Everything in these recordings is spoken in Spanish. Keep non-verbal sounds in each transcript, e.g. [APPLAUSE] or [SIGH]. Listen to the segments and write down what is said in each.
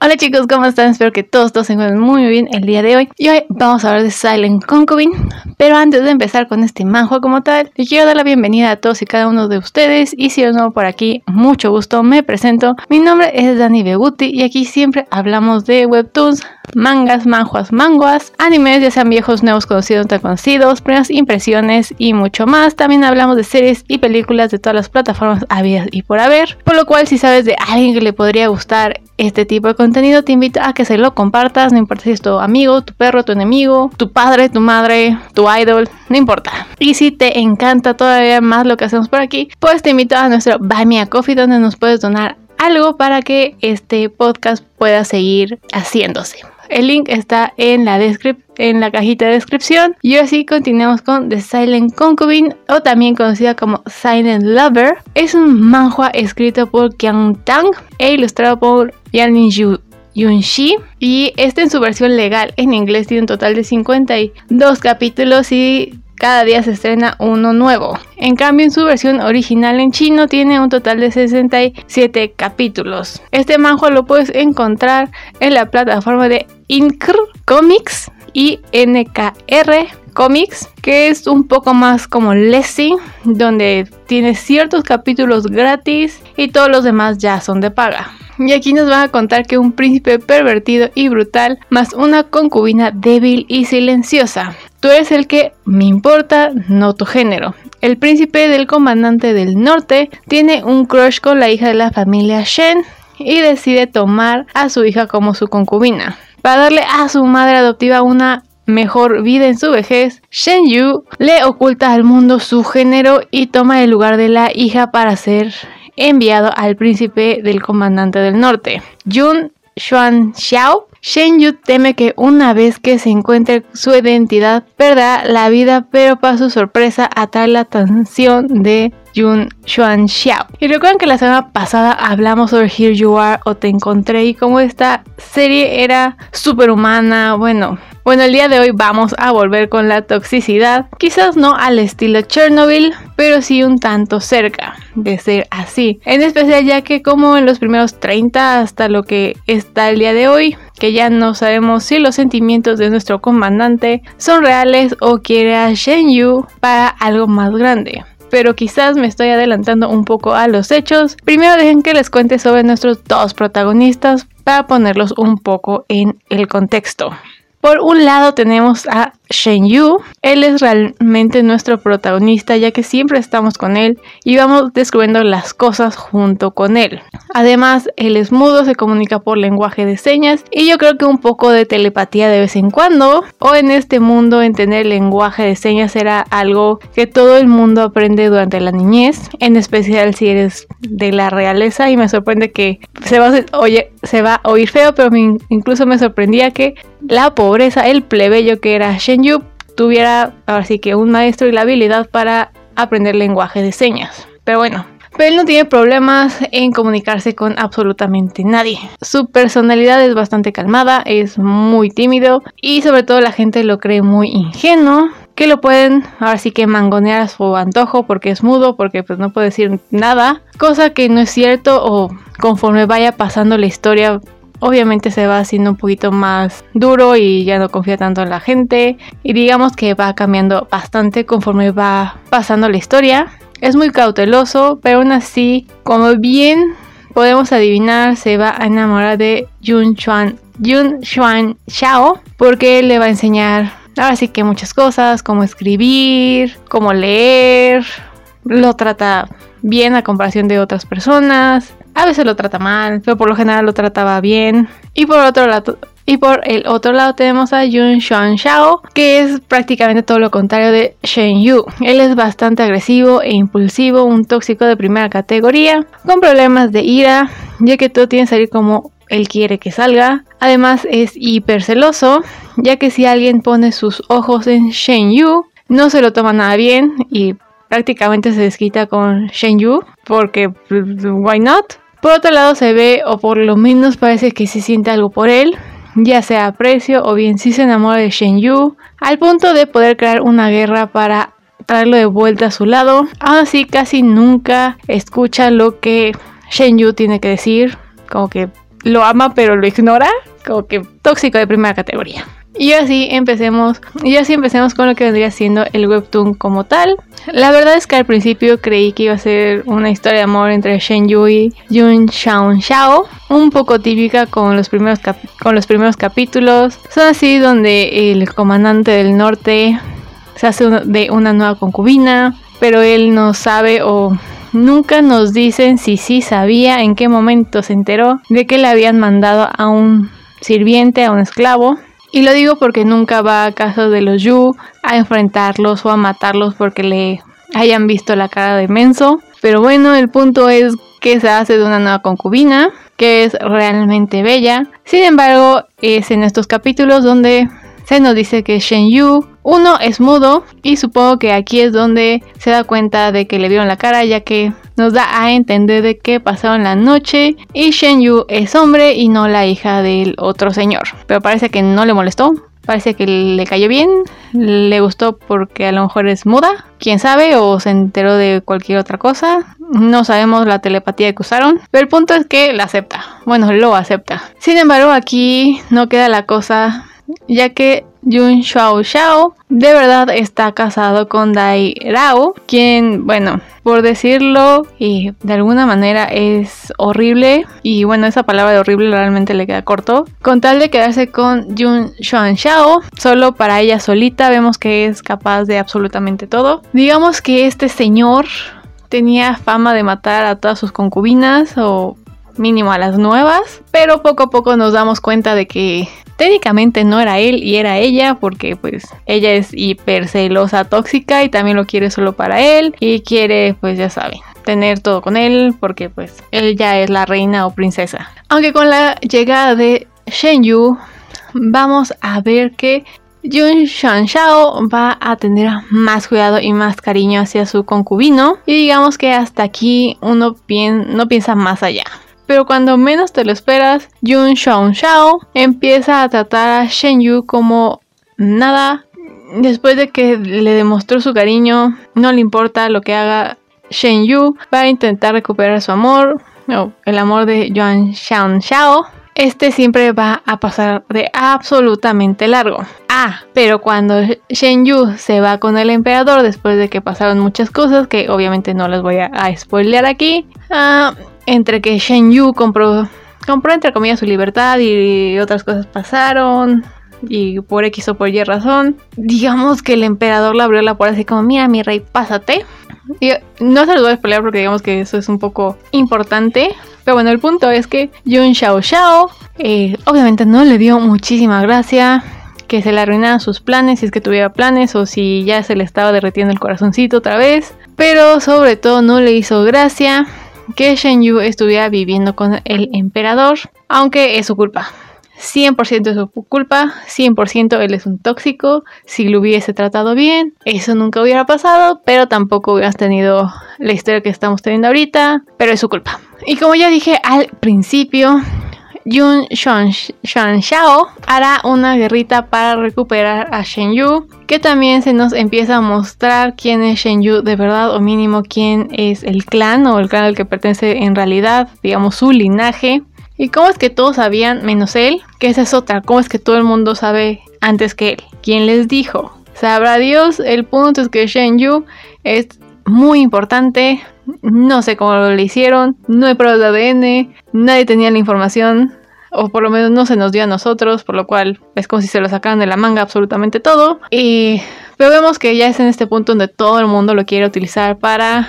Hola chicos, ¿cómo están? Espero que todos, todos se encuentren muy bien el día de hoy. Y hoy vamos a hablar de Silent Concubine. Pero antes de empezar con este manjo como tal, les quiero dar la bienvenida a todos y cada uno de ustedes. Y si os nuevo por aquí, mucho gusto, me presento. Mi nombre es Dani Beguti y aquí siempre hablamos de webtoons, mangas, manjuas, manguas, animes, ya sean viejos, nuevos, conocidos, no tan conocidos, primeras impresiones y mucho más. También hablamos de series y películas de todas las plataformas habidas y por haber. Por lo cual, si sabes de alguien que le podría gustar este tipo de contenido, te invito a que se lo compartas, no importa si es tu amigo, tu perro, tu enemigo, tu padre, tu madre, tu idol, no importa. Y si te encanta todavía más lo que hacemos por aquí, pues te invito a nuestro Buy Me a Coffee donde nos puedes donar algo para que este podcast pueda seguir haciéndose. El link está en la, en la cajita de descripción. Y así continuamos con The Silent Concubine, o también conocida como Silent Lover. Es un manhua escrito por Kyang Tang e ilustrado por Yanin Yunxi. Y este en su versión legal en inglés tiene un total de 52 capítulos y cada día se estrena uno nuevo. En cambio, en su versión original en chino tiene un total de 67 capítulos. Este manhua lo puedes encontrar en la plataforma de Incr Comics y NKR Comics, que es un poco más como Lessing, donde tiene ciertos capítulos gratis y todos los demás ya son de paga. [LAUGHS] Y aquí nos van a contar que un príncipe pervertido y brutal, más una concubina débil y silenciosa. Tú eres el que me importa, no tu género. El príncipe del comandante del norte tiene un crush con la hija de la familia Shen y decide tomar a su hija como su concubina. Para darle a su madre adoptiva una mejor vida en su vejez, Shen Yu le oculta al mundo su género y toma el lugar de la hija para ser enviado al príncipe del comandante del norte, Jun Xuan Xiao. Shen Yu teme que una vez que se encuentre su identidad perderá la vida, pero para su sorpresa atrae la atención de Jun Xuan Xiao. Y recuerden que la semana pasada hablamos sobre Here You Are o Te Encontré y cómo esta serie era superhumana, bueno, bueno, el día de hoy vamos a volver con la toxicidad, quizás no al estilo Chernobyl, pero sí un tanto cerca de ser así. En especial ya que como en los primeros 30 hasta lo que está el día de hoy, que ya no sabemos si los sentimientos de nuestro comandante son reales o quiere a Shen Yu para algo más grande pero quizás me estoy adelantando un poco a los hechos. Primero dejen que les cuente sobre nuestros dos protagonistas para ponerlos un poco en el contexto. Por un lado tenemos a Shen Yu. Él es realmente nuestro protagonista ya que siempre estamos con él y vamos descubriendo las cosas junto con él. Además, él es mudo, se comunica por lenguaje de señas y yo creo que un poco de telepatía de vez en cuando o en este mundo entender el lenguaje de señas era algo que todo el mundo aprende durante la niñez, en especial si eres de la realeza y me sorprende que se va a, oye, se va a oír feo, pero incluso me sorprendía que la pobreza, el plebeyo que era Shen Yu tuviera ahora sí que un maestro y la habilidad para aprender lenguaje de señas. Pero bueno, él no tiene problemas en comunicarse con absolutamente nadie. Su personalidad es bastante calmada, es muy tímido y sobre todo la gente lo cree muy ingenuo, que lo pueden ahora sí que mangonear a su antojo porque es mudo, porque pues no puede decir nada, cosa que no es cierto o conforme vaya pasando la historia obviamente se va haciendo un poquito más duro y ya no confía tanto en la gente. Y digamos que va cambiando bastante conforme va pasando la historia. Es muy cauteloso, pero aún así, como bien podemos adivinar, se va a enamorar de Yun Chuan, Yun Xuan Xiao porque le va a enseñar ahora sí que muchas cosas, como escribir, como leer, lo trata bien a comparación de otras personas a veces lo trata mal, pero por lo general lo trataba bien. Y por otro lado, y por el otro lado tenemos a Yun Xuan Xiao, que es prácticamente todo lo contrario de Shen Yu. Él es bastante agresivo e impulsivo, un tóxico de primera categoría, con problemas de ira, ya que todo tiene que salir como él quiere que salga. Además es hiper celoso, ya que si alguien pone sus ojos en Shen Yu, no se lo toma nada bien y prácticamente se desquita con Shen Yu, porque pues, why not? Por otro lado se ve, o por lo menos parece que se siente algo por él, ya sea aprecio o bien si se enamora de Shen Yu, al punto de poder crear una guerra para traerlo de vuelta a su lado. Aún así casi nunca escucha lo que Shen Yu tiene que decir, como que lo ama pero lo ignora, como que tóxico de primera categoría. Y así empecemos, y así empecemos con lo que vendría siendo el webtoon como tal. La verdad es que al principio creí que iba a ser una historia de amor entre Shen Yu y Yun Xiao Xiao, un poco típica con los primeros con los primeros capítulos. Son así donde el comandante del norte se hace de una nueva concubina, pero él no sabe o nunca nos dicen si sí sabía en qué momento se enteró de que le habían mandado a un sirviente, a un esclavo. Y lo digo porque nunca va a casa de los Yu a enfrentarlos o a matarlos porque le hayan visto la cara de menso. Pero bueno, el punto es que se hace de una nueva concubina, que es realmente bella. Sin embargo, es en estos capítulos donde se nos dice que Shen Yu, uno es mudo y supongo que aquí es donde se da cuenta de que le vieron la cara ya que nos da a entender de que pasaron la noche y Shen Yu es hombre y no la hija del otro señor. Pero parece que no le molestó, parece que le cayó bien, le gustó porque a lo mejor es muda, quién sabe, o se enteró de cualquier otra cosa. No sabemos la telepatía que usaron, pero el punto es que la acepta. Bueno, lo acepta. Sin embargo, aquí no queda la cosa ya que Yun Xiao Xiao de verdad está casado con Dai Rao, quien, bueno, por decirlo y de alguna manera es horrible y bueno, esa palabra de horrible realmente le queda corto. Con tal de quedarse con Yun Xuan Xiao, solo para ella solita vemos que es capaz de absolutamente todo. Digamos que este señor tenía fama de matar a todas sus concubinas o mínimo a las nuevas, pero poco a poco nos damos cuenta de que técnicamente no era él y era ella porque pues ella es hiper celosa, tóxica y también lo quiere solo para él y quiere pues ya saben tener todo con él porque pues él ya es la reina o princesa. Aunque con la llegada de Shen Yu vamos a ver que Yun Shan Xiao va a tener más cuidado y más cariño hacia su concubino y digamos que hasta aquí uno no piensa más allá pero cuando menos te lo esperas, Yun Xiao Xiao empieza a tratar a Shen Yu como nada. Después de que le demostró su cariño, no le importa lo que haga Shen Yu, va a intentar recuperar su amor, o el amor de Yuan Xiao Xiao. Este siempre va a pasar de absolutamente largo. Ah, pero cuando Shen Yu se va con el emperador después de que pasaron muchas cosas que obviamente no les voy a, a spoilear aquí, ah, entre que Shen Yu compró, compró entre comillas su libertad y otras cosas pasaron y por X o por Y razón, digamos que el emperador le abrió la puerta así como, mira mi rey, pásate. Y no se los voy a pelear porque digamos que eso es un poco importante. Pero bueno, el punto es que Yun Xiao Xiao eh, obviamente no le dio muchísima gracia que se le arruinaran sus planes, si es que tuviera planes o si ya se le estaba derretiendo el corazoncito otra vez. Pero sobre todo no le hizo gracia que Shen Yu estuviera viviendo con el emperador, aunque es su culpa. 100% es su culpa, 100% él es un tóxico, si lo hubiese tratado bien, eso nunca hubiera pasado, pero tampoco hubieras tenido la historia que estamos teniendo ahorita, pero es su culpa. Y como ya dije al principio, Yun Xiao hará una guerrita para recuperar a Shen Yu, que también se nos empieza a mostrar quién es Shen Yu de verdad, o mínimo quién es el clan o el clan al que pertenece en realidad, digamos su linaje. Y cómo es que todos sabían menos él, que esa es otra, cómo es que todo el mundo sabe antes que él. ¿Quién les dijo? Sabrá Dios, el punto es que Shen Yu es muy importante, no sé cómo lo hicieron, no hay pruebas de ADN, nadie tenía la información, o por lo menos no se nos dio a nosotros, por lo cual es como si se lo sacaran de la manga absolutamente todo. Y, pero vemos que ya es en este punto donde todo el mundo lo quiere utilizar para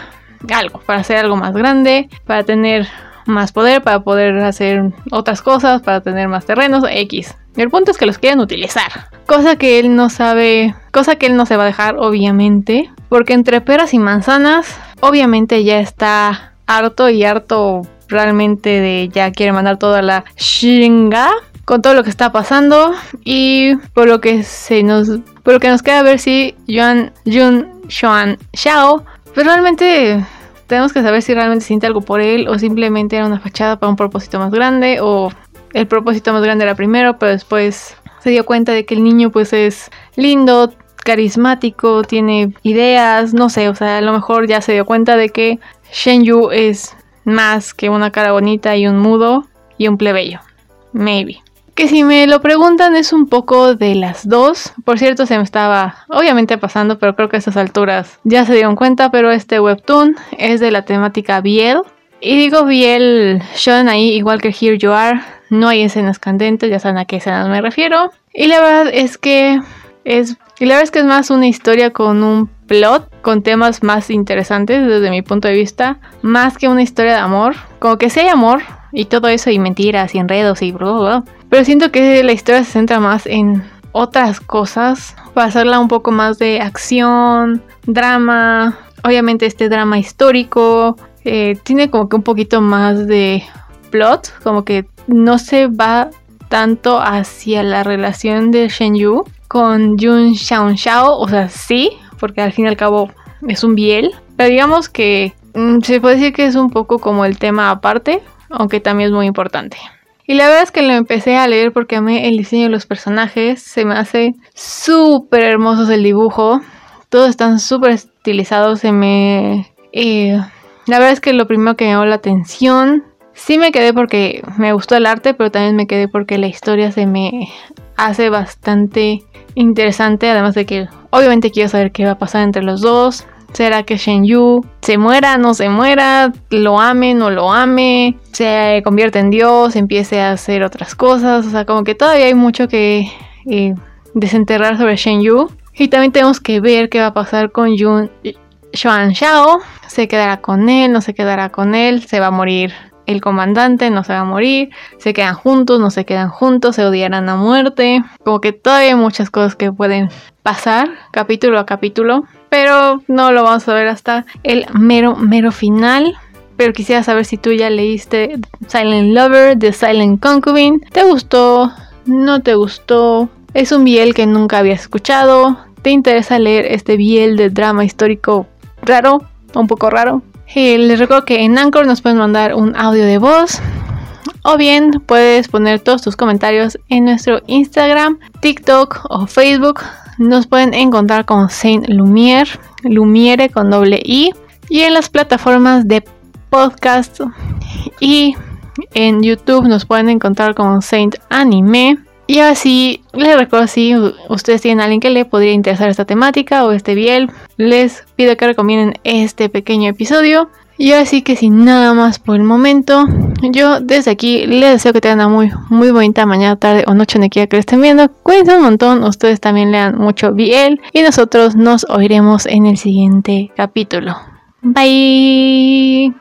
algo, para hacer algo más grande, para tener más poder, para poder hacer otras cosas, para tener más terrenos, X. El punto es que los quieren utilizar. Cosa que él no sabe, cosa que él no se va a dejar, obviamente. Porque entre peras y manzanas, obviamente ya está harto y harto realmente de ya quiere mandar toda la shinga con todo lo que está pasando y por lo que se nos por lo que nos queda ver si Yuan Jun Xuan Xiao pues realmente tenemos que saber si realmente siente algo por él o simplemente era una fachada para un propósito más grande o el propósito más grande era primero pero después se dio cuenta de que el niño pues es lindo carismático, tiene ideas, no sé, o sea, a lo mejor ya se dio cuenta de que Shen Yu es más que una cara bonita y un mudo y un plebeyo. maybe. Que si me lo preguntan es un poco de las dos. Por cierto, se me estaba obviamente pasando, pero creo que a estas alturas ya se dieron cuenta, pero este webtoon es de la temática Biel. Y digo Biel Sean ahí igual que Here You Are. No hay escenas candentes, ya saben a qué escenas me refiero. Y la verdad es que es, y la verdad es que es más una historia con un plot, con temas más interesantes desde mi punto de vista, más que una historia de amor. Como que sí hay amor, y todo eso y mentiras y enredos y Pero siento que la historia se centra más en otras cosas para hacerla un poco más de acción, drama, obviamente este drama histórico, eh, tiene como que un poquito más de plot, como que no se va tanto hacia la relación de Shen Yu con Xiao Xiao, o sea, sí, porque al fin y al cabo es un biel, pero digamos que mm, se puede decir que es un poco como el tema aparte, aunque también es muy importante. Y la verdad es que lo empecé a leer porque a mí el diseño de los personajes se me hace súper hermosos el dibujo. Todos están súper estilizados, se me... Eh, la verdad es que lo primero que me llamó la atención, sí me quedé porque me gustó el arte, pero también me quedé porque la historia se me hace bastante interesante, además de que obviamente quiero saber qué va a pasar entre los dos. ¿Será que Shen Yu se muera, no se muera, lo ame, no lo ame, se convierte en Dios, empiece a hacer otras cosas? O sea, como que todavía hay mucho que eh, desenterrar sobre Shen Yu. Y también tenemos que ver qué va a pasar con Yun Xuan Xiao. ¿Se quedará con él? ¿No se quedará con él? ¿Se va a morir el comandante? ¿No se va a morir? ¿Se quedan juntos? ¿No se quedan juntos? ¿Se odiarán a muerte? Como que todavía muchas cosas que pueden pasar capítulo a capítulo pero no lo vamos a ver hasta el mero, mero final. Pero quisiera saber si tú ya leíste Silent Lover de Silent Concubine. ¿Te gustó? ¿No te gustó? ¿Es un biel que nunca habías escuchado? ¿Te interesa leer este biel de drama histórico raro? Un poco raro. Eh, les recuerdo que en Anchor nos pueden mandar un audio de voz. O bien puedes poner todos tus comentarios en nuestro Instagram, TikTok o Facebook nos pueden encontrar con Saint Lumiere, Lumiere con doble I, y en las plataformas de podcast y en YouTube nos pueden encontrar con Saint Anime. Y así les recuerdo si ustedes tienen a alguien que le podría interesar esta temática o este biel, les pido que recomienden este pequeño episodio. Y así que sin nada más por el momento, yo desde aquí les deseo que tengan una muy, muy bonita mañana, tarde o noche donde quiera que lo estén viendo. Cuídense un montón, ustedes también lean mucho BL y nosotros nos oiremos en el siguiente capítulo. Bye.